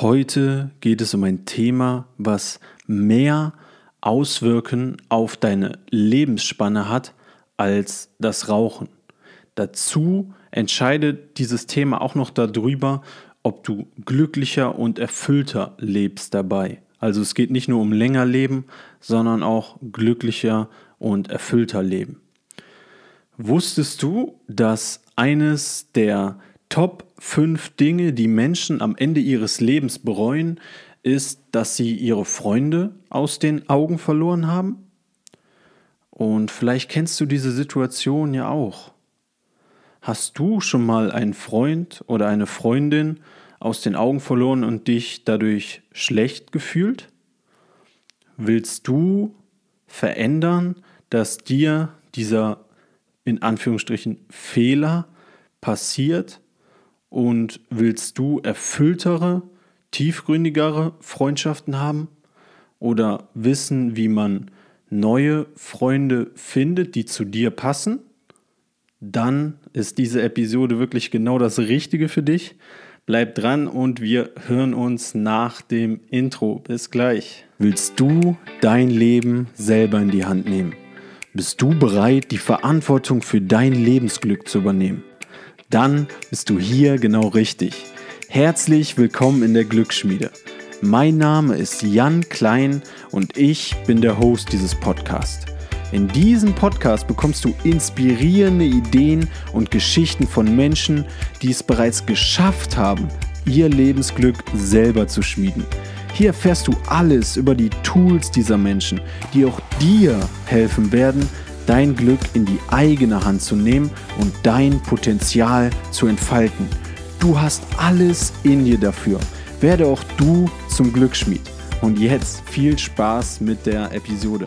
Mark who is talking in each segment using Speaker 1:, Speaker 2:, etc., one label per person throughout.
Speaker 1: Heute geht es um ein Thema, was mehr Auswirkungen auf deine Lebensspanne hat als das Rauchen. Dazu entscheidet dieses Thema auch noch darüber, ob du glücklicher und erfüllter lebst dabei. Also es geht nicht nur um länger leben, sondern auch glücklicher und erfüllter leben. Wusstest du, dass eines der Top 5 Dinge, die Menschen am Ende ihres Lebens bereuen, ist, dass sie ihre Freunde aus den Augen verloren haben? Und vielleicht kennst du diese Situation ja auch. Hast du schon mal einen Freund oder eine Freundin aus den Augen verloren und dich dadurch schlecht gefühlt? Willst du verändern, dass dir dieser in Anführungsstrichen Fehler passiert und willst du erfülltere, tiefgründigere Freundschaften haben oder wissen, wie man neue Freunde findet, die zu dir passen? Dann ist diese Episode wirklich genau das Richtige für dich. Bleib dran und wir hören uns nach dem Intro. Bis gleich. Willst du dein Leben selber in die Hand nehmen? Bist du bereit, die Verantwortung für dein Lebensglück zu übernehmen? Dann bist du hier genau richtig. Herzlich willkommen in der Glücksschmiede. Mein Name ist Jan Klein und ich bin der Host dieses Podcasts. In diesem Podcast bekommst du inspirierende Ideen und Geschichten von Menschen, die es bereits geschafft haben, ihr Lebensglück selber zu schmieden. Hier erfährst du alles über die Tools dieser Menschen, die auch dir helfen werden, dein Glück in die eigene Hand zu nehmen und dein Potenzial zu entfalten. Du hast alles in dir dafür. Werde auch du zum Glücksschmied. Und jetzt viel Spaß mit der Episode.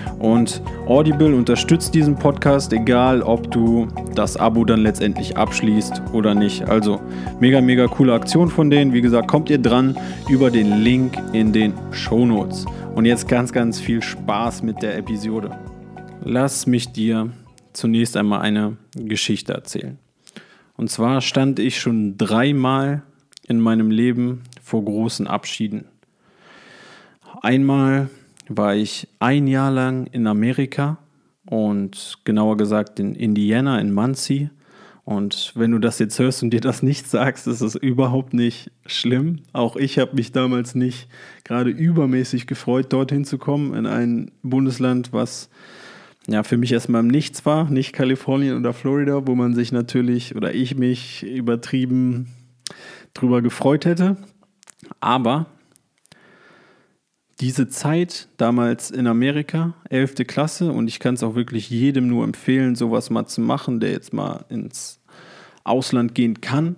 Speaker 1: Und Audible unterstützt diesen Podcast, egal ob du das Abo dann letztendlich abschließt oder nicht. Also mega, mega coole Aktion von denen. Wie gesagt, kommt ihr dran über den Link in den Show Notes. Und jetzt ganz, ganz viel Spaß mit der Episode. Lass mich dir zunächst einmal eine Geschichte erzählen. Und zwar stand ich schon dreimal in meinem Leben vor großen Abschieden. Einmal war ich ein Jahr lang in Amerika und genauer gesagt in Indiana, in Muncie. Und wenn du das jetzt hörst und dir das nicht sagst, ist es überhaupt nicht schlimm. Auch ich habe mich damals nicht gerade übermäßig gefreut, dorthin zu kommen, in ein Bundesland, was ja für mich erstmal im Nichts war, nicht Kalifornien oder Florida, wo man sich natürlich oder ich mich übertrieben drüber gefreut hätte. Aber diese Zeit damals in Amerika, 11. Klasse, und ich kann es auch wirklich jedem nur empfehlen, sowas mal zu machen, der jetzt mal ins Ausland gehen kann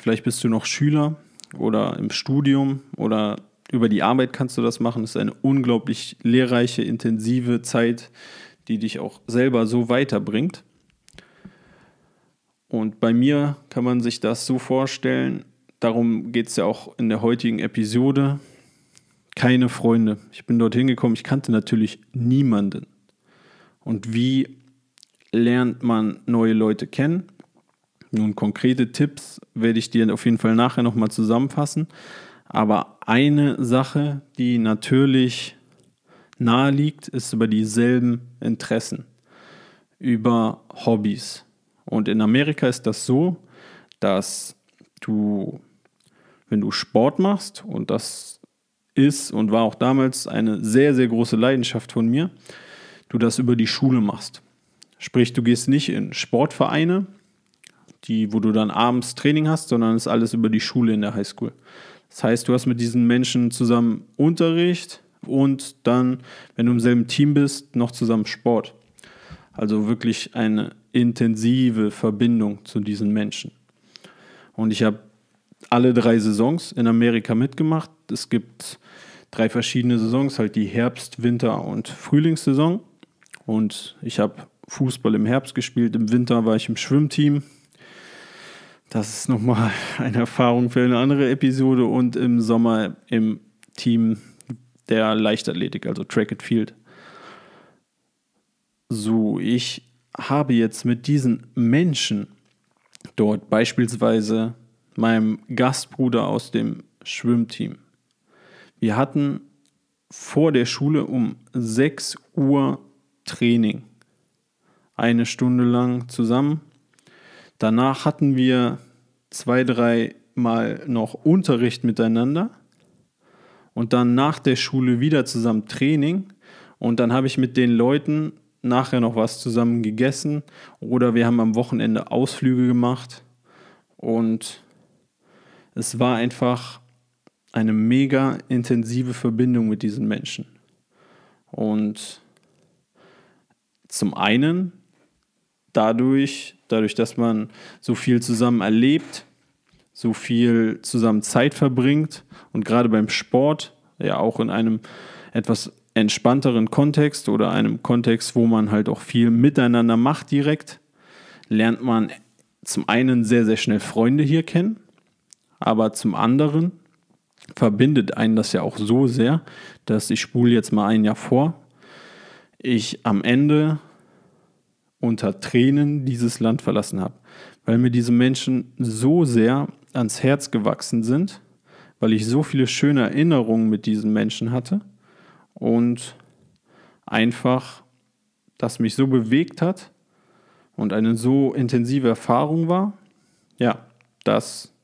Speaker 1: vielleicht bist du noch Schüler oder im Studium oder über die Arbeit kannst du das machen. Es ist eine unglaublich lehrreiche, intensive Zeit, die dich auch selber so weiterbringt. Und bei mir kann man sich das so vorstellen, darum geht es ja auch in der heutigen Episode. Keine Freunde. Ich bin dorthin gekommen, ich kannte natürlich niemanden. Und wie lernt man neue Leute kennen? Nun, konkrete Tipps werde ich dir auf jeden Fall nachher nochmal zusammenfassen. Aber eine Sache, die natürlich nahe liegt, ist über dieselben Interessen, über Hobbys. Und in Amerika ist das so, dass du, wenn du Sport machst, und das ist und war auch damals eine sehr, sehr große Leidenschaft von mir, du das über die Schule machst. Sprich, du gehst nicht in Sportvereine, die, wo du dann abends Training hast, sondern es ist alles über die Schule in der Highschool. Das heißt, du hast mit diesen Menschen zusammen Unterricht und dann, wenn du im selben Team bist, noch zusammen Sport. Also wirklich eine intensive Verbindung zu diesen Menschen. Und ich habe alle drei Saisons in Amerika mitgemacht. Es gibt drei verschiedene Saisons, halt die Herbst-, Winter- und Frühlingssaison. Und ich habe Fußball im Herbst gespielt, im Winter war ich im Schwimmteam, das ist nochmal eine Erfahrung für eine andere Episode und im Sommer im Team der Leichtathletik, also Track and Field. So, ich habe jetzt mit diesen Menschen dort beispielsweise meinem Gastbruder aus dem Schwimmteam. Wir hatten vor der Schule um 6 Uhr Training. Eine Stunde lang zusammen Danach hatten wir zwei, drei Mal noch Unterricht miteinander und dann nach der Schule wieder zusammen Training und dann habe ich mit den Leuten nachher noch was zusammen gegessen oder wir haben am Wochenende Ausflüge gemacht und es war einfach eine mega intensive Verbindung mit diesen Menschen. Und zum einen dadurch, dadurch, dass man so viel zusammen erlebt, so viel zusammen Zeit verbringt und gerade beim Sport, ja auch in einem etwas entspannteren Kontext oder einem Kontext, wo man halt auch viel miteinander macht direkt, lernt man zum einen sehr, sehr schnell Freunde hier kennen, aber zum anderen verbindet einen das ja auch so sehr, dass ich spule jetzt mal ein Jahr vor, ich am Ende unter Tränen dieses Land verlassen habe, weil mir diese Menschen so sehr ans Herz gewachsen sind, weil ich so viele schöne Erinnerungen mit diesen Menschen hatte und einfach das mich so bewegt hat und eine so intensive Erfahrung war, ja, dass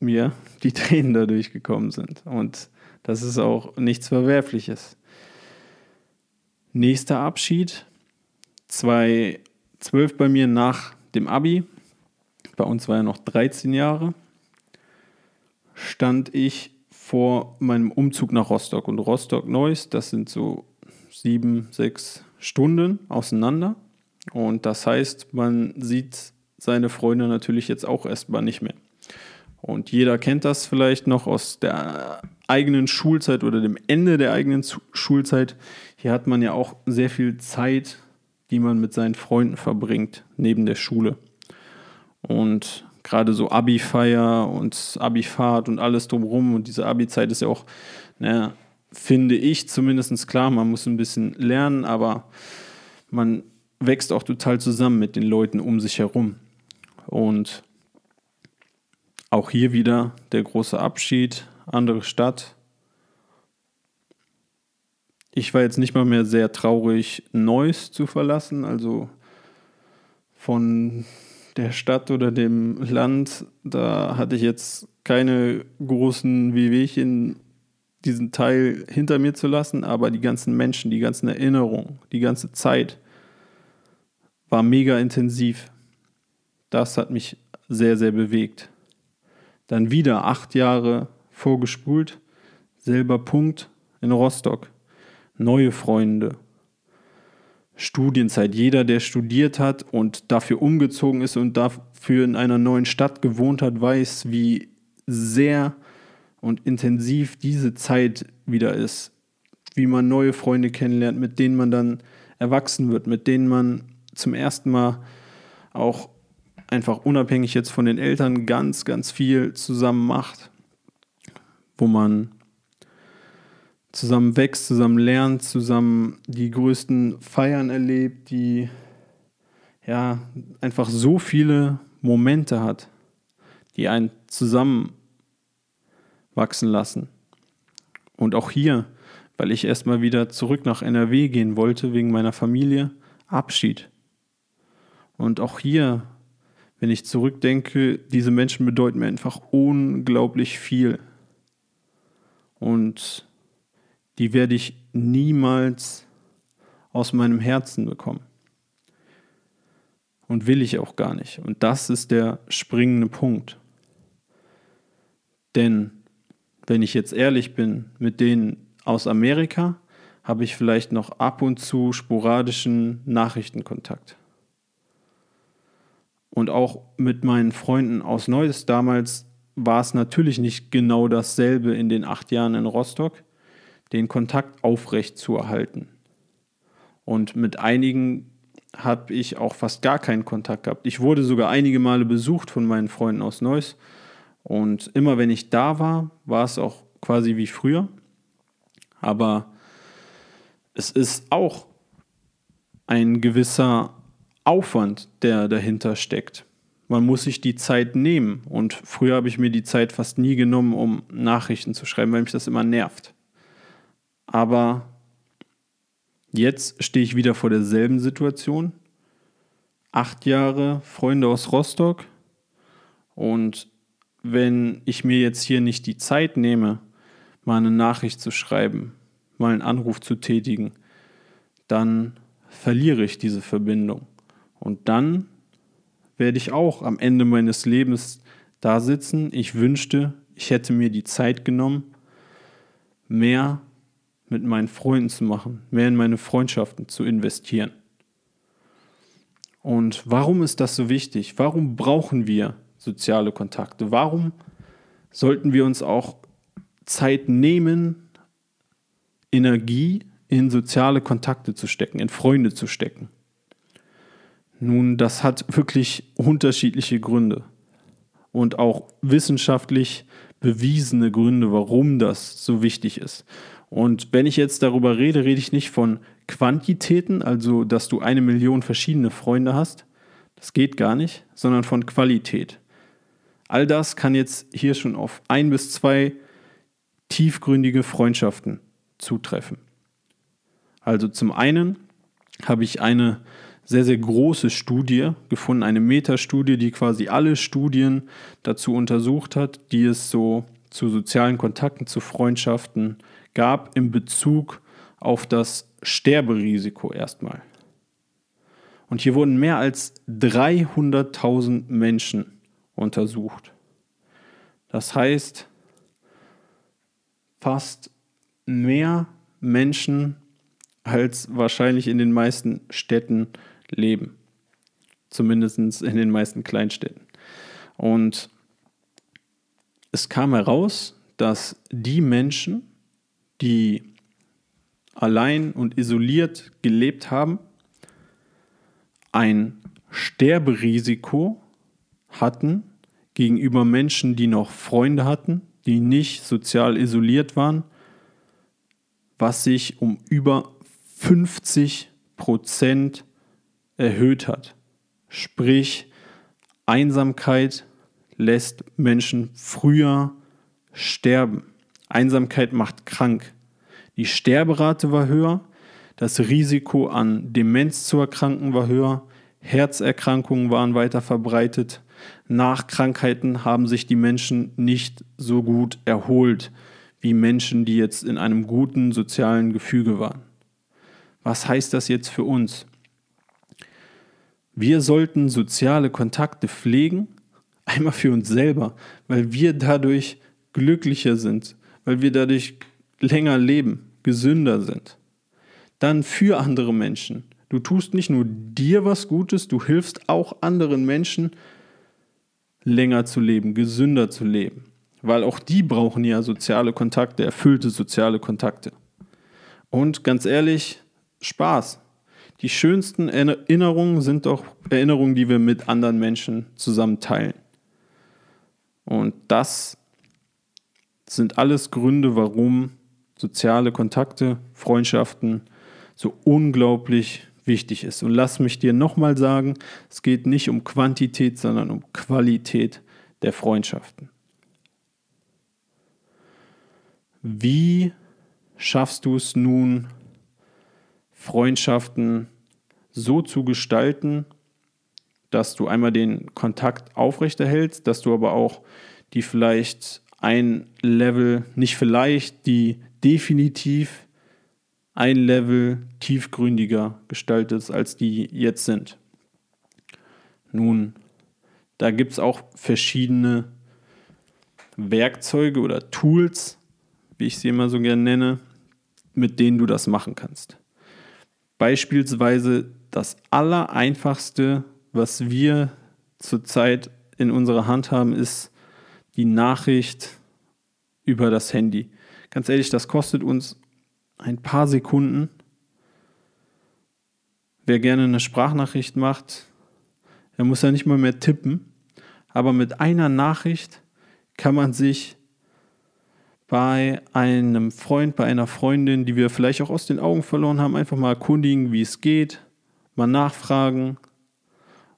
Speaker 1: mir die Tränen dadurch gekommen sind. Und das ist auch nichts Verwerfliches. Nächster Abschied 2012 bei mir nach dem Abi, bei uns war er noch 13 Jahre, stand ich vor meinem Umzug nach Rostock. Und Rostock-Neuss, das sind so sieben, sechs Stunden auseinander. Und das heißt, man sieht seine Freunde natürlich jetzt auch erstmal nicht mehr. Und jeder kennt das vielleicht noch aus der eigenen Schulzeit oder dem Ende der eigenen Schulzeit. Hier hat man ja auch sehr viel Zeit die man mit seinen Freunden verbringt, neben der Schule. Und gerade so Abi-Feier und Abi-Fahrt und alles drumherum und diese Abi-Zeit ist ja auch, naja, finde ich zumindest klar, man muss ein bisschen lernen, aber man wächst auch total zusammen mit den Leuten um sich herum. Und auch hier wieder der große Abschied, andere Stadt, ich war jetzt nicht mal mehr sehr traurig, Neuss zu verlassen, also von der Stadt oder dem Land, da hatte ich jetzt keine großen Wehwehchen, diesen Teil hinter mir zu lassen, aber die ganzen Menschen, die ganzen Erinnerungen, die ganze Zeit war mega intensiv. Das hat mich sehr, sehr bewegt. Dann wieder acht Jahre vorgespult, selber Punkt in Rostock neue Freunde, Studienzeit. Jeder, der studiert hat und dafür umgezogen ist und dafür in einer neuen Stadt gewohnt hat, weiß, wie sehr und intensiv diese Zeit wieder ist. Wie man neue Freunde kennenlernt, mit denen man dann erwachsen wird, mit denen man zum ersten Mal auch einfach unabhängig jetzt von den Eltern ganz, ganz viel zusammen macht, wo man zusammen wächst, zusammen lernt, zusammen die größten Feiern erlebt, die ja einfach so viele Momente hat, die einen zusammen wachsen lassen. Und auch hier, weil ich erstmal wieder zurück nach NRW gehen wollte wegen meiner Familie, Abschied. Und auch hier, wenn ich zurückdenke, diese Menschen bedeuten mir einfach unglaublich viel. Und die werde ich niemals aus meinem Herzen bekommen. Und will ich auch gar nicht. Und das ist der springende Punkt. Denn wenn ich jetzt ehrlich bin, mit denen aus Amerika habe ich vielleicht noch ab und zu sporadischen Nachrichtenkontakt. Und auch mit meinen Freunden aus Neues damals war es natürlich nicht genau dasselbe in den acht Jahren in Rostock, den Kontakt aufrecht zu erhalten. Und mit einigen habe ich auch fast gar keinen Kontakt gehabt. Ich wurde sogar einige Male besucht von meinen Freunden aus Neuss. Und immer wenn ich da war, war es auch quasi wie früher. Aber es ist auch ein gewisser Aufwand, der dahinter steckt. Man muss sich die Zeit nehmen. Und früher habe ich mir die Zeit fast nie genommen, um Nachrichten zu schreiben, weil mich das immer nervt. Aber jetzt stehe ich wieder vor derselben Situation. Acht Jahre Freunde aus Rostock. Und wenn ich mir jetzt hier nicht die Zeit nehme, mal eine Nachricht zu schreiben, mal einen Anruf zu tätigen, dann verliere ich diese Verbindung. Und dann werde ich auch am Ende meines Lebens da sitzen. Ich wünschte, ich hätte mir die Zeit genommen, mehr mit meinen Freunden zu machen, mehr in meine Freundschaften zu investieren. Und warum ist das so wichtig? Warum brauchen wir soziale Kontakte? Warum sollten wir uns auch Zeit nehmen, Energie in soziale Kontakte zu stecken, in Freunde zu stecken? Nun, das hat wirklich unterschiedliche Gründe und auch wissenschaftlich bewiesene Gründe, warum das so wichtig ist. Und wenn ich jetzt darüber rede, rede ich nicht von Quantitäten, also dass du eine Million verschiedene Freunde hast. Das geht gar nicht, sondern von Qualität. All das kann jetzt hier schon auf ein bis zwei tiefgründige Freundschaften zutreffen. Also zum einen habe ich eine sehr, sehr große Studie gefunden, eine Metastudie, die quasi alle Studien dazu untersucht hat, die es so zu sozialen Kontakten, zu Freundschaften gab in Bezug auf das Sterberisiko erstmal. Und hier wurden mehr als 300.000 Menschen untersucht. Das heißt, fast mehr Menschen als wahrscheinlich in den meisten Städten leben. Zumindest in den meisten Kleinstädten. Und es kam heraus, dass die Menschen, die allein und isoliert gelebt haben, ein Sterberisiko hatten gegenüber Menschen, die noch Freunde hatten, die nicht sozial isoliert waren, was sich um über 50 Prozent erhöht hat. Sprich, Einsamkeit lässt Menschen früher sterben. Einsamkeit macht krank. Die Sterberate war höher, das Risiko an Demenz zu erkranken war höher, Herzerkrankungen waren weiter verbreitet, nach Krankheiten haben sich die Menschen nicht so gut erholt wie Menschen, die jetzt in einem guten sozialen Gefüge waren. Was heißt das jetzt für uns? Wir sollten soziale Kontakte pflegen, einmal für uns selber, weil wir dadurch glücklicher sind, weil wir dadurch länger leben, gesünder sind. Dann für andere Menschen, Du tust nicht nur dir was Gutes, du hilfst auch anderen Menschen, länger zu leben, gesünder zu leben. Weil auch die brauchen ja soziale Kontakte, erfüllte soziale Kontakte. Und ganz ehrlich, Spaß. Die schönsten Erinnerungen sind doch Erinnerungen, die wir mit anderen Menschen zusammen teilen. Und das sind alles Gründe, warum soziale Kontakte, Freundschaften so unglaublich wichtig ist. Und lass mich dir nochmal sagen, es geht nicht um Quantität, sondern um Qualität der Freundschaften. Wie schaffst du es nun, Freundschaften so zu gestalten, dass du einmal den Kontakt aufrechterhältst, dass du aber auch die vielleicht ein Level, nicht vielleicht, die definitiv ein Level tiefgründiger gestaltet, als die jetzt sind. Nun, da gibt es auch verschiedene Werkzeuge oder Tools, wie ich sie immer so gerne nenne, mit denen du das machen kannst. Beispielsweise das Allereinfachste, was wir zurzeit in unserer Hand haben, ist die Nachricht über das Handy. Ganz ehrlich, das kostet uns ein paar Sekunden. Wer gerne eine Sprachnachricht macht, der muss ja nicht mal mehr tippen. Aber mit einer Nachricht kann man sich bei einem Freund, bei einer Freundin, die wir vielleicht auch aus den Augen verloren haben, einfach mal erkundigen, wie es geht, mal nachfragen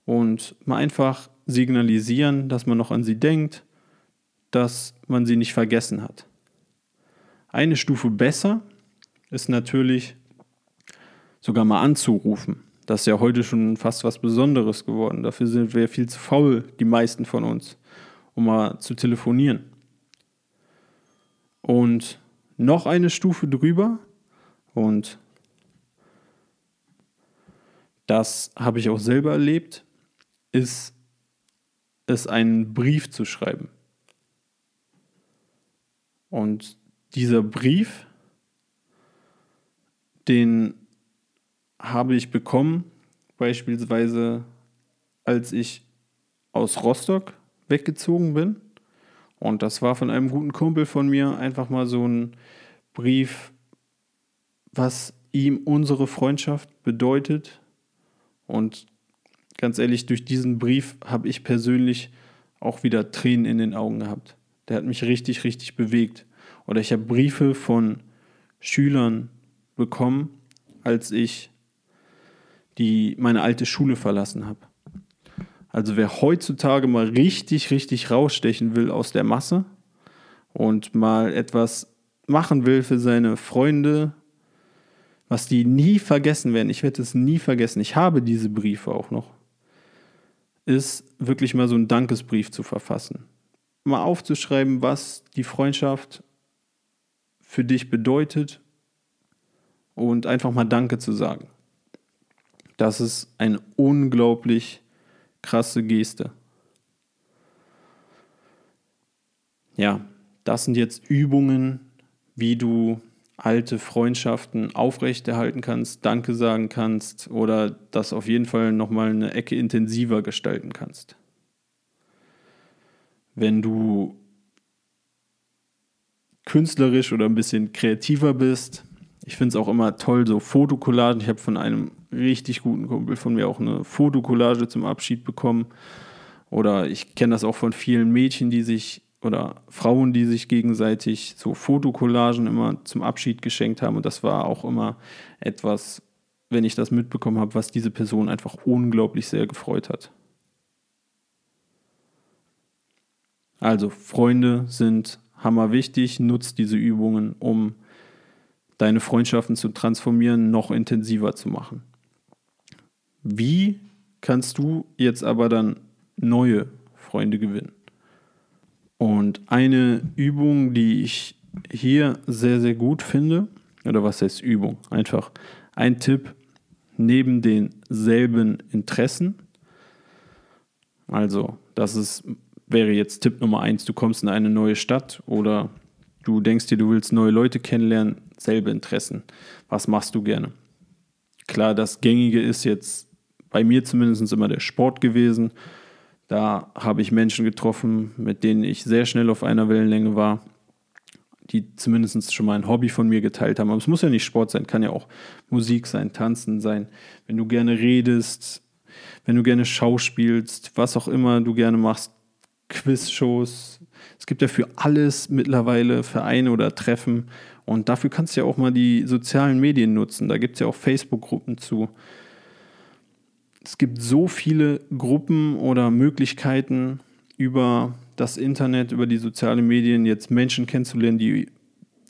Speaker 1: und mal einfach signalisieren, dass man noch an sie denkt, dass man sie nicht vergessen hat. Eine Stufe besser ist natürlich sogar mal anzurufen. Das ist ja heute schon fast was Besonderes geworden. Dafür sind wir viel zu faul, die meisten von uns, um mal zu telefonieren. Und noch eine Stufe drüber, und das habe ich auch selber erlebt, ist es einen Brief zu schreiben. Und dieser Brief den habe ich bekommen, beispielsweise als ich aus Rostock weggezogen bin. Und das war von einem guten Kumpel von mir einfach mal so ein Brief, was ihm unsere Freundschaft bedeutet. Und ganz ehrlich, durch diesen Brief habe ich persönlich auch wieder Tränen in den Augen gehabt. Der hat mich richtig, richtig bewegt. Oder ich habe Briefe von Schülern bekommen, als ich die, meine alte Schule verlassen habe. Also wer heutzutage mal richtig, richtig rausstechen will aus der Masse und mal etwas machen will für seine Freunde, was die nie vergessen werden, ich werde es nie vergessen, ich habe diese Briefe auch noch, ist wirklich mal so einen Dankesbrief zu verfassen. Mal aufzuschreiben, was die Freundschaft für dich bedeutet und einfach mal Danke zu sagen. Das ist eine unglaublich krasse Geste. Ja, das sind jetzt Übungen, wie du alte Freundschaften aufrechterhalten kannst, Danke sagen kannst oder das auf jeden Fall nochmal eine Ecke intensiver gestalten kannst. Wenn du künstlerisch oder ein bisschen kreativer bist, ich finde es auch immer toll, so Fotokollagen. Ich habe von einem richtig guten Kumpel von mir auch eine Fotokollage zum Abschied bekommen. Oder ich kenne das auch von vielen Mädchen, die sich oder Frauen, die sich gegenseitig so Fotokollagen immer zum Abschied geschenkt haben. Und das war auch immer etwas, wenn ich das mitbekommen habe, was diese Person einfach unglaublich sehr gefreut hat. Also Freunde sind hammer wichtig, nutzt diese Übungen, um deine Freundschaften zu transformieren, noch intensiver zu machen. Wie kannst du jetzt aber dann neue Freunde gewinnen? Und eine Übung, die ich hier sehr, sehr gut finde, oder was heißt Übung? Einfach ein Tipp neben denselben Interessen. Also, das ist, wäre jetzt Tipp Nummer eins, du kommst in eine neue Stadt oder du denkst dir, du willst neue Leute kennenlernen, selbe Interessen. Was machst du gerne? Klar, das Gängige ist jetzt bei mir zumindest immer der Sport gewesen. Da habe ich Menschen getroffen, mit denen ich sehr schnell auf einer Wellenlänge war, die zumindest schon mal ein Hobby von mir geteilt haben. Aber es muss ja nicht Sport sein, kann ja auch Musik sein, Tanzen sein. Wenn du gerne redest, wenn du gerne schauspielst, was auch immer du gerne machst, Quizshows. Es gibt ja für alles mittlerweile Vereine oder Treffen. Und dafür kannst du ja auch mal die sozialen Medien nutzen. Da gibt es ja auch Facebook-Gruppen zu es gibt so viele Gruppen oder Möglichkeiten über das Internet, über die sozialen Medien jetzt Menschen kennenzulernen, die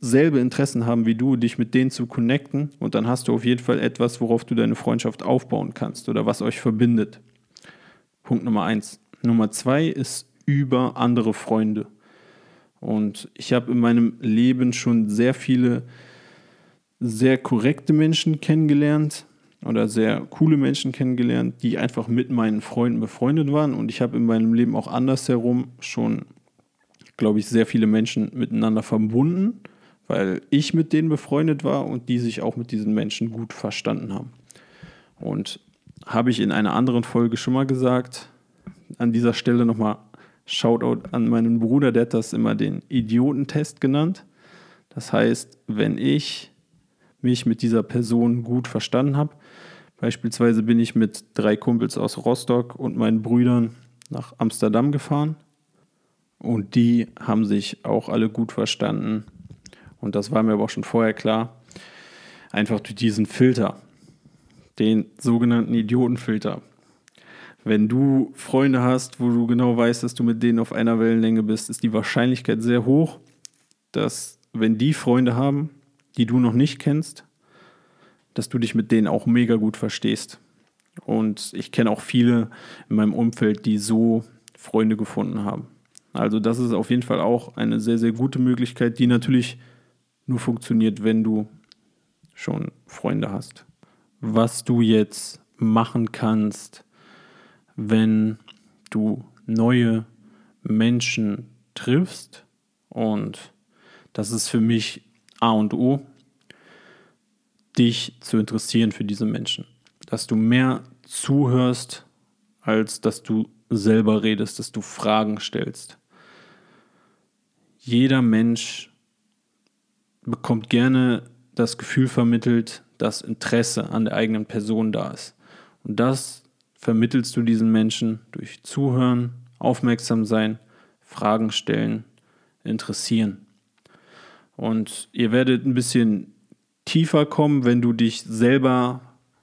Speaker 1: selbe Interessen haben wie du, dich mit denen zu connecten und dann hast du auf jeden Fall etwas, worauf du deine Freundschaft aufbauen kannst oder was euch verbindet. Punkt Nummer eins. Nummer zwei ist über andere Freunde. Und ich habe in meinem Leben schon sehr viele sehr korrekte Menschen kennengelernt, oder sehr coole Menschen kennengelernt, die einfach mit meinen Freunden befreundet waren. Und ich habe in meinem Leben auch andersherum schon, glaube ich, sehr viele Menschen miteinander verbunden, weil ich mit denen befreundet war und die sich auch mit diesen Menschen gut verstanden haben. Und habe ich in einer anderen Folge schon mal gesagt, an dieser Stelle nochmal Shoutout an meinen Bruder, der hat das immer den Idiotentest genannt. Das heißt, wenn ich mich mit dieser Person gut verstanden habe. Beispielsweise bin ich mit drei Kumpels aus Rostock und meinen Brüdern nach Amsterdam gefahren und die haben sich auch alle gut verstanden. Und das war mir aber auch schon vorher klar. Einfach durch diesen Filter, den sogenannten Idiotenfilter. Wenn du Freunde hast, wo du genau weißt, dass du mit denen auf einer Wellenlänge bist, ist die Wahrscheinlichkeit sehr hoch, dass wenn die Freunde haben, die du noch nicht kennst, dass du dich mit denen auch mega gut verstehst. Und ich kenne auch viele in meinem Umfeld, die so Freunde gefunden haben. Also das ist auf jeden Fall auch eine sehr, sehr gute Möglichkeit, die natürlich nur funktioniert, wenn du schon Freunde hast. Was du jetzt machen kannst, wenn du neue Menschen triffst und das ist für mich A und O, dich zu interessieren für diese Menschen. Dass du mehr zuhörst, als dass du selber redest, dass du Fragen stellst. Jeder Mensch bekommt gerne das Gefühl vermittelt, dass Interesse an der eigenen Person da ist. Und das vermittelst du diesen Menschen durch Zuhören, aufmerksam sein, Fragen stellen, interessieren. Und ihr werdet ein bisschen tiefer kommen, wenn du dich selber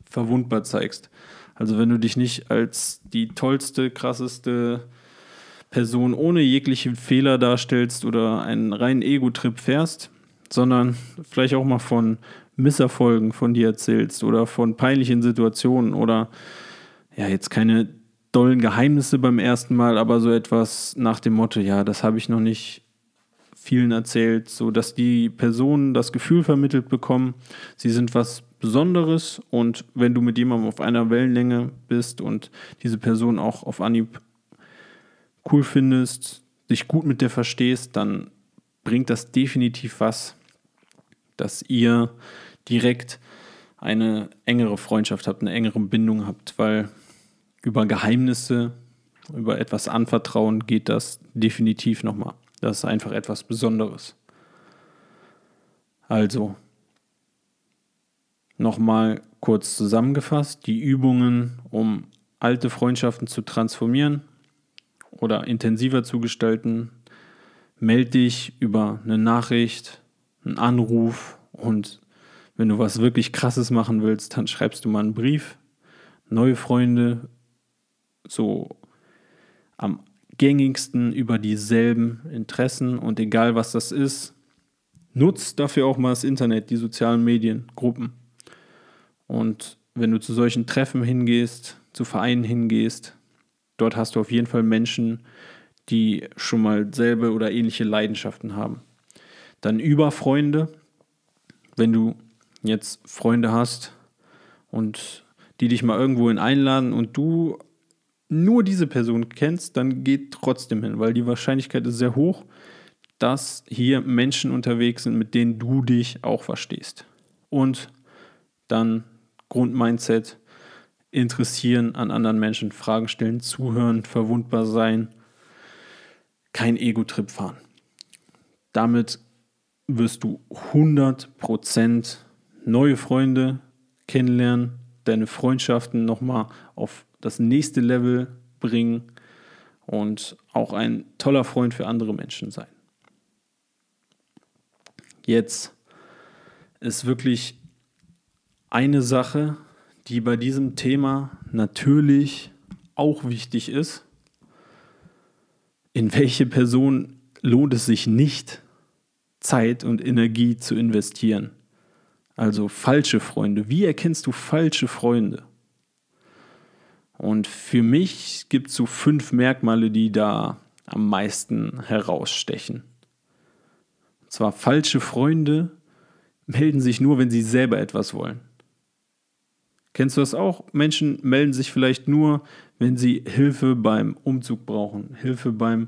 Speaker 1: verwundbar zeigst. Also wenn du dich nicht als die tollste, krasseste Person ohne jeglichen Fehler darstellst oder einen reinen Ego-Trip fährst, sondern vielleicht auch mal von Misserfolgen von dir erzählst oder von peinlichen Situationen oder ja, jetzt keine dollen Geheimnisse beim ersten Mal, aber so etwas nach dem Motto, ja, das habe ich noch nicht vielen erzählt, so dass die Personen das Gefühl vermittelt bekommen, sie sind was Besonderes und wenn du mit jemandem auf einer Wellenlänge bist und diese Person auch auf Anhieb cool findest, dich gut mit der verstehst, dann bringt das definitiv was, dass ihr direkt eine engere Freundschaft habt, eine engere Bindung habt, weil über Geheimnisse, über etwas anvertrauen geht das definitiv nochmal. Das ist einfach etwas Besonderes. Also, nochmal kurz zusammengefasst, die Übungen, um alte Freundschaften zu transformieren oder intensiver zu gestalten. Meld dich über eine Nachricht, einen Anruf und wenn du was wirklich Krasses machen willst, dann schreibst du mal einen Brief. Neue Freunde, so am gängigsten über dieselben Interessen und egal was das ist, nutzt dafür auch mal das Internet, die sozialen Medien, Gruppen. Und wenn du zu solchen Treffen hingehst, zu Vereinen hingehst, dort hast du auf jeden Fall Menschen, die schon mal selbe oder ähnliche Leidenschaften haben. Dann über Freunde, wenn du jetzt Freunde hast und die dich mal irgendwohin einladen und du nur diese Person kennst, dann geht trotzdem hin, weil die Wahrscheinlichkeit ist sehr hoch, dass hier Menschen unterwegs sind, mit denen du dich auch verstehst. Und dann Grundmindset. Interessieren an anderen Menschen, Fragen stellen, zuhören, verwundbar sein, kein Ego-Trip fahren. Damit wirst du 100% neue Freunde kennenlernen, deine Freundschaften nochmal auf das nächste Level bringen und auch ein toller Freund für andere Menschen sein. Jetzt ist wirklich eine Sache, die bei diesem Thema natürlich auch wichtig ist. In welche Person lohnt es sich nicht, Zeit und Energie zu investieren? Also falsche Freunde. Wie erkennst du falsche Freunde? Und für mich gibt es so fünf Merkmale, die da am meisten herausstechen. Und zwar falsche Freunde melden sich nur, wenn sie selber etwas wollen. Kennst du das auch? Menschen melden sich vielleicht nur, wenn sie Hilfe beim Umzug brauchen, Hilfe beim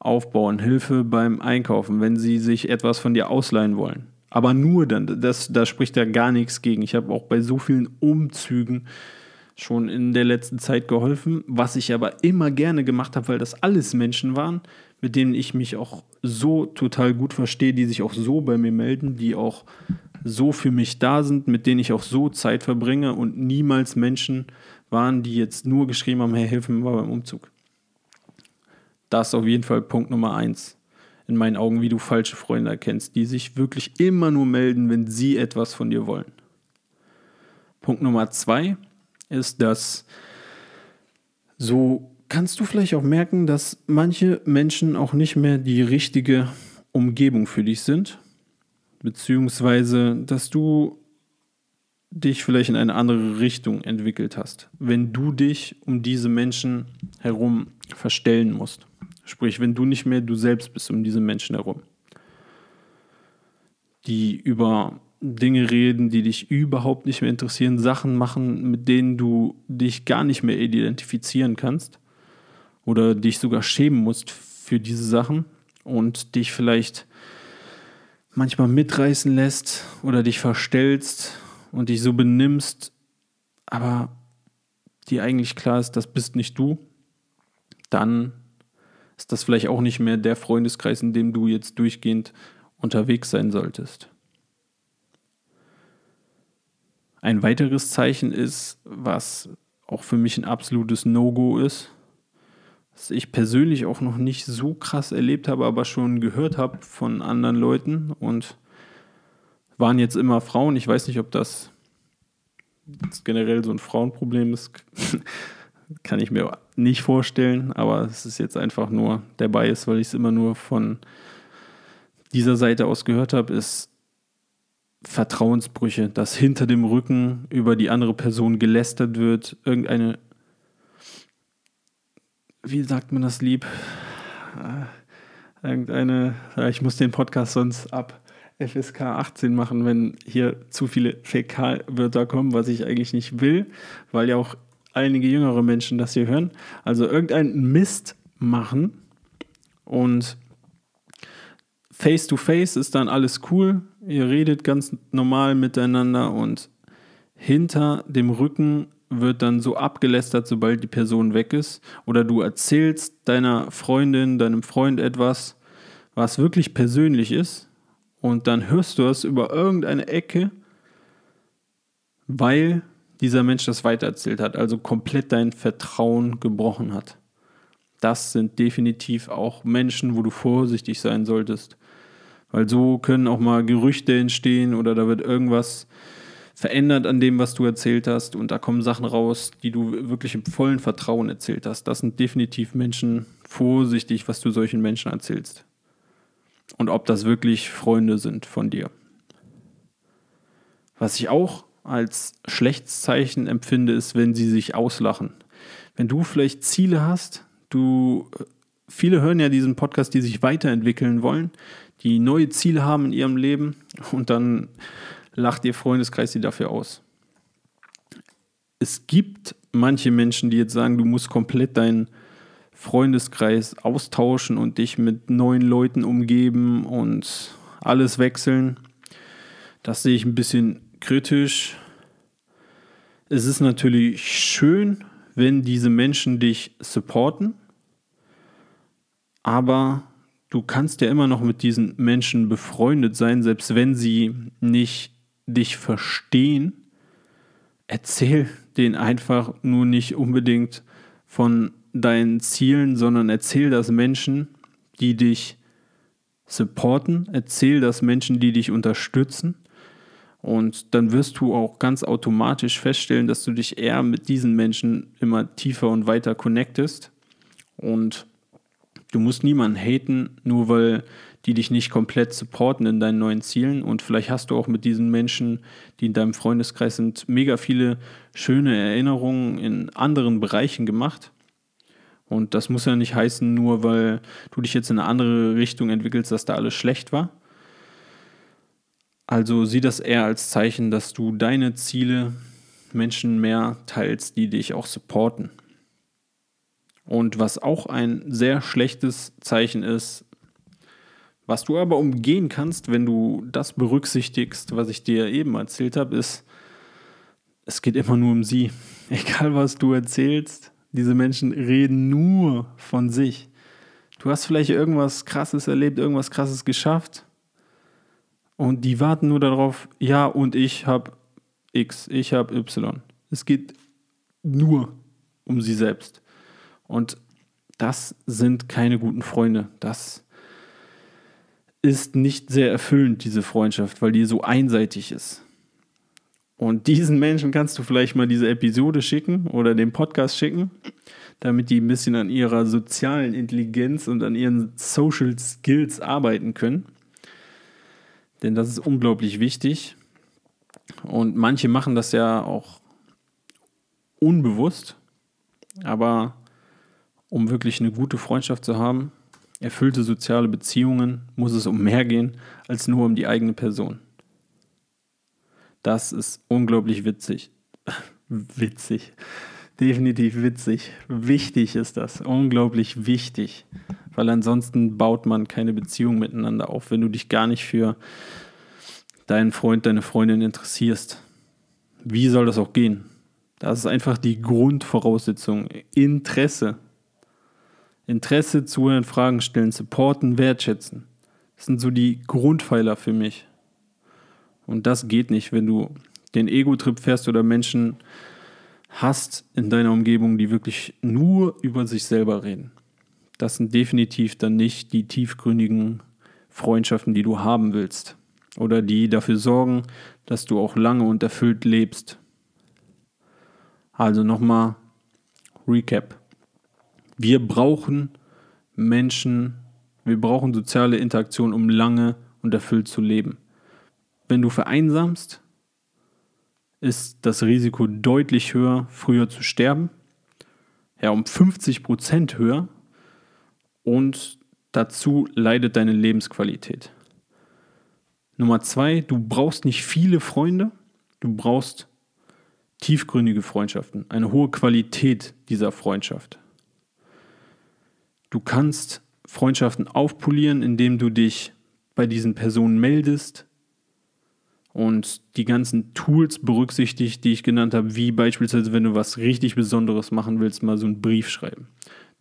Speaker 1: Aufbauen, Hilfe beim Einkaufen, wenn sie sich etwas von dir ausleihen wollen. Aber nur dann, das, da spricht ja gar nichts gegen. Ich habe auch bei so vielen Umzügen schon in der letzten Zeit geholfen, was ich aber immer gerne gemacht habe, weil das alles Menschen waren, mit denen ich mich auch so total gut verstehe, die sich auch so bei mir melden, die auch so für mich da sind, mit denen ich auch so Zeit verbringe und niemals Menschen waren, die jetzt nur geschrieben haben, hey, hilf mir mal beim Umzug. Das ist auf jeden Fall Punkt Nummer eins in meinen Augen, wie du falsche Freunde erkennst, die sich wirklich immer nur melden, wenn sie etwas von dir wollen. Punkt Nummer zwei ist, dass so kannst du vielleicht auch merken, dass manche Menschen auch nicht mehr die richtige Umgebung für dich sind, beziehungsweise dass du dich vielleicht in eine andere Richtung entwickelt hast, wenn du dich um diese Menschen herum verstellen musst. Sprich, wenn du nicht mehr du selbst bist um diese Menschen herum, die über Dinge reden, die dich überhaupt nicht mehr interessieren, Sachen machen, mit denen du dich gar nicht mehr identifizieren kannst oder dich sogar schämen musst für diese Sachen und dich vielleicht manchmal mitreißen lässt oder dich verstellst und dich so benimmst, aber dir eigentlich klar ist, das bist nicht du, dann ist das vielleicht auch nicht mehr der Freundeskreis, in dem du jetzt durchgehend unterwegs sein solltest. Ein weiteres Zeichen ist, was auch für mich ein absolutes No-Go ist, was ich persönlich auch noch nicht so krass erlebt habe, aber schon gehört habe von anderen Leuten und waren jetzt immer Frauen. Ich weiß nicht, ob das generell so ein Frauenproblem ist. kann ich mir nicht vorstellen, aber es ist jetzt einfach nur der Bias, weil ich es immer nur von dieser Seite aus gehört habe, ist Vertrauensbrüche, dass hinter dem Rücken über die andere Person gelästert wird, irgendeine, wie sagt man das lieb, äh, irgendeine, ich muss den Podcast sonst ab FSK 18 machen, wenn hier zu viele Fäkalwörter kommen, was ich eigentlich nicht will, weil ja auch einige jüngere Menschen das hier hören. Also irgendeinen Mist machen und face to face ist dann alles cool. Ihr redet ganz normal miteinander und hinter dem Rücken wird dann so abgelästert, sobald die Person weg ist. Oder du erzählst deiner Freundin, deinem Freund etwas, was wirklich persönlich ist. Und dann hörst du es über irgendeine Ecke, weil dieser Mensch das weitererzählt hat, also komplett dein Vertrauen gebrochen hat. Das sind definitiv auch Menschen, wo du vorsichtig sein solltest. Weil so können auch mal Gerüchte entstehen oder da wird irgendwas verändert an dem, was du erzählt hast und da kommen Sachen raus, die du wirklich im vollen Vertrauen erzählt hast. Das sind definitiv Menschen vorsichtig, was du solchen Menschen erzählst. Und ob das wirklich Freunde sind von dir. Was ich auch als schlechtes Zeichen empfinde, ist, wenn sie sich auslachen. Wenn du vielleicht Ziele hast, du, viele hören ja diesen Podcast, die sich weiterentwickeln wollen, die neue Ziele haben in ihrem Leben und dann lacht ihr Freundeskreis sie dafür aus. Es gibt manche Menschen, die jetzt sagen, du musst komplett deinen Freundeskreis austauschen und dich mit neuen Leuten umgeben und alles wechseln. Das sehe ich ein bisschen kritisch. Es ist natürlich schön, wenn diese Menschen dich supporten, aber du kannst ja immer noch mit diesen Menschen befreundet sein, selbst wenn sie nicht dich verstehen. Erzähl denen einfach nur nicht unbedingt von deinen Zielen, sondern erzähl das Menschen, die dich supporten, erzähl das Menschen, die dich unterstützen. Und dann wirst du auch ganz automatisch feststellen, dass du dich eher mit diesen Menschen immer tiefer und weiter connectest. Und du musst niemanden haten, nur weil die dich nicht komplett supporten in deinen neuen Zielen. Und vielleicht hast du auch mit diesen Menschen, die in deinem Freundeskreis sind, mega viele schöne Erinnerungen in anderen Bereichen gemacht. Und das muss ja nicht heißen, nur weil du dich jetzt in eine andere Richtung entwickelst, dass da alles schlecht war. Also sieh das eher als Zeichen, dass du deine Ziele Menschen mehr teilst, die dich auch supporten. Und was auch ein sehr schlechtes Zeichen ist, was du aber umgehen kannst, wenn du das berücksichtigst, was ich dir eben erzählt habe, ist, es geht immer nur um sie. Egal was du erzählst, diese Menschen reden nur von sich. Du hast vielleicht irgendwas Krasses erlebt, irgendwas Krasses geschafft und die warten nur darauf, ja, und ich habe X, ich habe Y. Es geht nur um sie selbst. Und das sind keine guten Freunde. Das ist nicht sehr erfüllend, diese Freundschaft, weil die so einseitig ist. Und diesen Menschen kannst du vielleicht mal diese Episode schicken oder den Podcast schicken, damit die ein bisschen an ihrer sozialen Intelligenz und an ihren Social Skills arbeiten können. Denn das ist unglaublich wichtig. Und manche machen das ja auch unbewusst. Aber um wirklich eine gute Freundschaft zu haben, erfüllte soziale Beziehungen, muss es um mehr gehen als nur um die eigene Person. Das ist unglaublich witzig. witzig. Definitiv witzig. Wichtig ist das. Unglaublich wichtig. Weil ansonsten baut man keine Beziehung miteinander auf, wenn du dich gar nicht für deinen Freund, deine Freundin interessierst. Wie soll das auch gehen? Das ist einfach die Grundvoraussetzung. Interesse. Interesse, zuhören, Fragen stellen, supporten, wertschätzen. Das sind so die Grundpfeiler für mich. Und das geht nicht, wenn du den Ego-Trip fährst oder Menschen hast in deiner Umgebung, die wirklich nur über sich selber reden. Das sind definitiv dann nicht die tiefgründigen Freundschaften, die du haben willst. Oder die dafür sorgen, dass du auch lange und erfüllt lebst. Also nochmal Recap. Wir brauchen Menschen, wir brauchen soziale Interaktion, um lange und erfüllt zu leben. Wenn du vereinsamst, ist das Risiko deutlich höher, früher zu sterben. Ja, um 50 Prozent höher. Und dazu leidet deine Lebensqualität. Nummer zwei, du brauchst nicht viele Freunde, du brauchst tiefgründige Freundschaften, eine hohe Qualität dieser Freundschaft. Du kannst Freundschaften aufpolieren, indem du dich bei diesen Personen meldest und die ganzen Tools berücksichtigt, die ich genannt habe, wie beispielsweise, wenn du was richtig Besonderes machen willst, mal so einen Brief schreiben.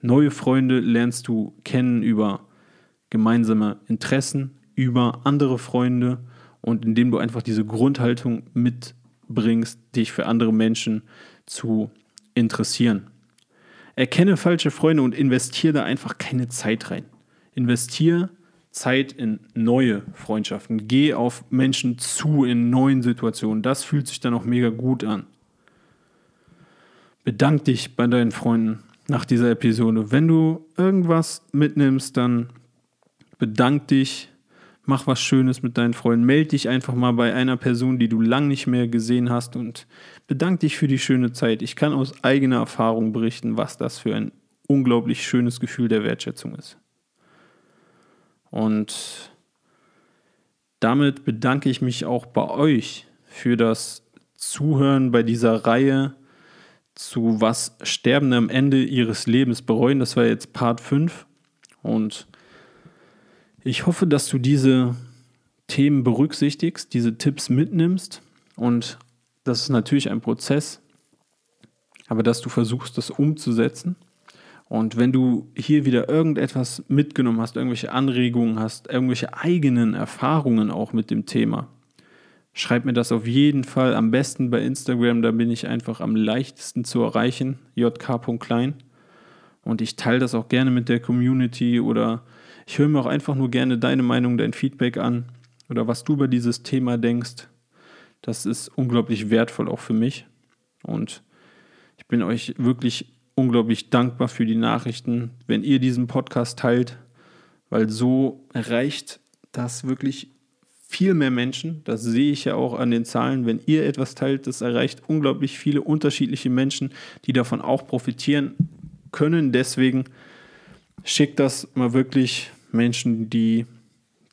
Speaker 1: Neue Freunde lernst du kennen über gemeinsame Interessen, über andere Freunde und indem du einfach diese Grundhaltung mitbringst, dich für andere Menschen zu interessieren. Erkenne falsche Freunde und investiere da einfach keine Zeit rein. Investiere Zeit in neue Freundschaften. Geh auf Menschen zu in neuen Situationen. Das fühlt sich dann auch mega gut an. Bedank dich bei deinen Freunden nach dieser Episode. Wenn du irgendwas mitnimmst, dann bedank dich, mach was Schönes mit deinen Freunden. Meld dich einfach mal bei einer Person, die du lang nicht mehr gesehen hast und bedank dich für die schöne Zeit. Ich kann aus eigener Erfahrung berichten, was das für ein unglaublich schönes Gefühl der Wertschätzung ist. Und damit bedanke ich mich auch bei euch für das Zuhören bei dieser Reihe zu was Sterbende am Ende ihres Lebens bereuen. Das war jetzt Part 5. Und ich hoffe, dass du diese Themen berücksichtigst, diese Tipps mitnimmst. Und das ist natürlich ein Prozess. aber dass du versuchst, das umzusetzen. Und wenn du hier wieder irgendetwas mitgenommen hast, irgendwelche Anregungen hast, irgendwelche eigenen Erfahrungen auch mit dem Thema, schreib mir das auf jeden Fall am besten bei Instagram, da bin ich einfach am leichtesten zu erreichen, jk.klein. Und ich teile das auch gerne mit der Community oder ich höre mir auch einfach nur gerne deine Meinung, dein Feedback an oder was du über dieses Thema denkst. Das ist unglaublich wertvoll auch für mich. Und ich bin euch wirklich unglaublich dankbar für die Nachrichten, wenn ihr diesen Podcast teilt, weil so erreicht das wirklich viel mehr Menschen. Das sehe ich ja auch an den Zahlen. Wenn ihr etwas teilt, das erreicht unglaublich viele unterschiedliche Menschen, die davon auch profitieren können. Deswegen schickt das mal wirklich Menschen, die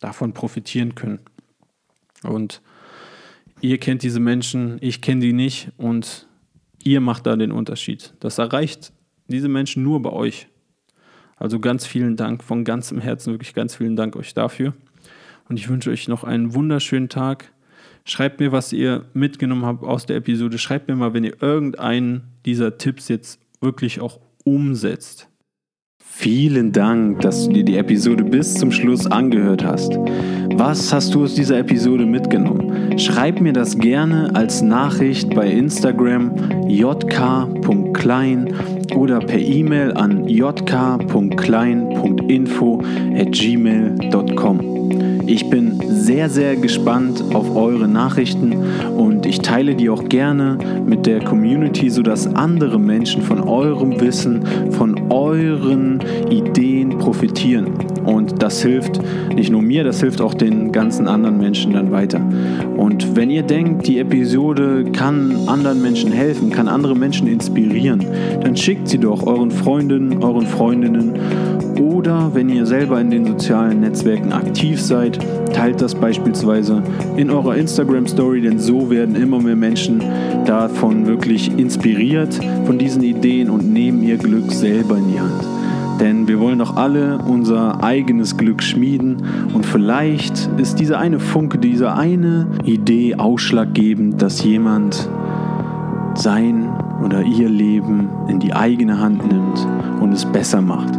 Speaker 1: davon profitieren können. Und ihr kennt diese Menschen, ich kenne die nicht und ihr macht da den Unterschied. Das erreicht diese Menschen nur bei euch. Also ganz vielen Dank von ganzem Herzen, wirklich ganz vielen Dank euch dafür. Und ich wünsche euch noch einen wunderschönen Tag. Schreibt mir, was ihr mitgenommen habt aus der Episode. Schreibt mir mal, wenn ihr irgendeinen dieser Tipps jetzt wirklich auch umsetzt. Vielen Dank, dass du dir die Episode bis zum Schluss angehört hast. Was hast du aus dieser Episode mitgenommen? Schreib mir das gerne als Nachricht bei Instagram jk.klein oder per E-Mail an jk.klein.info at gmail.com. Ich bin sehr, sehr gespannt auf eure Nachrichten und ich teile die auch gerne mit der Community, sodass andere Menschen von eurem Wissen, von euren Ideen profitieren. Und das hilft nicht nur mir, das hilft auch den ganzen anderen Menschen dann weiter. Und wenn ihr denkt, die Episode kann anderen Menschen helfen, kann andere Menschen inspirieren, dann schickt sie doch euren Freundinnen, euren Freundinnen oder wenn ihr selber in den sozialen Netzwerken aktiv seid, teilt das beispielsweise in eurer Instagram Story, denn so werden immer mehr Menschen davon wirklich inspiriert von diesen Ideen und nehmen ihr Glück selber in die Hand. Denn wir wollen doch alle unser eigenes Glück schmieden und vielleicht ist diese eine Funke, diese eine Idee ausschlaggebend, dass jemand sein oder ihr Leben in die eigene Hand nimmt und es besser macht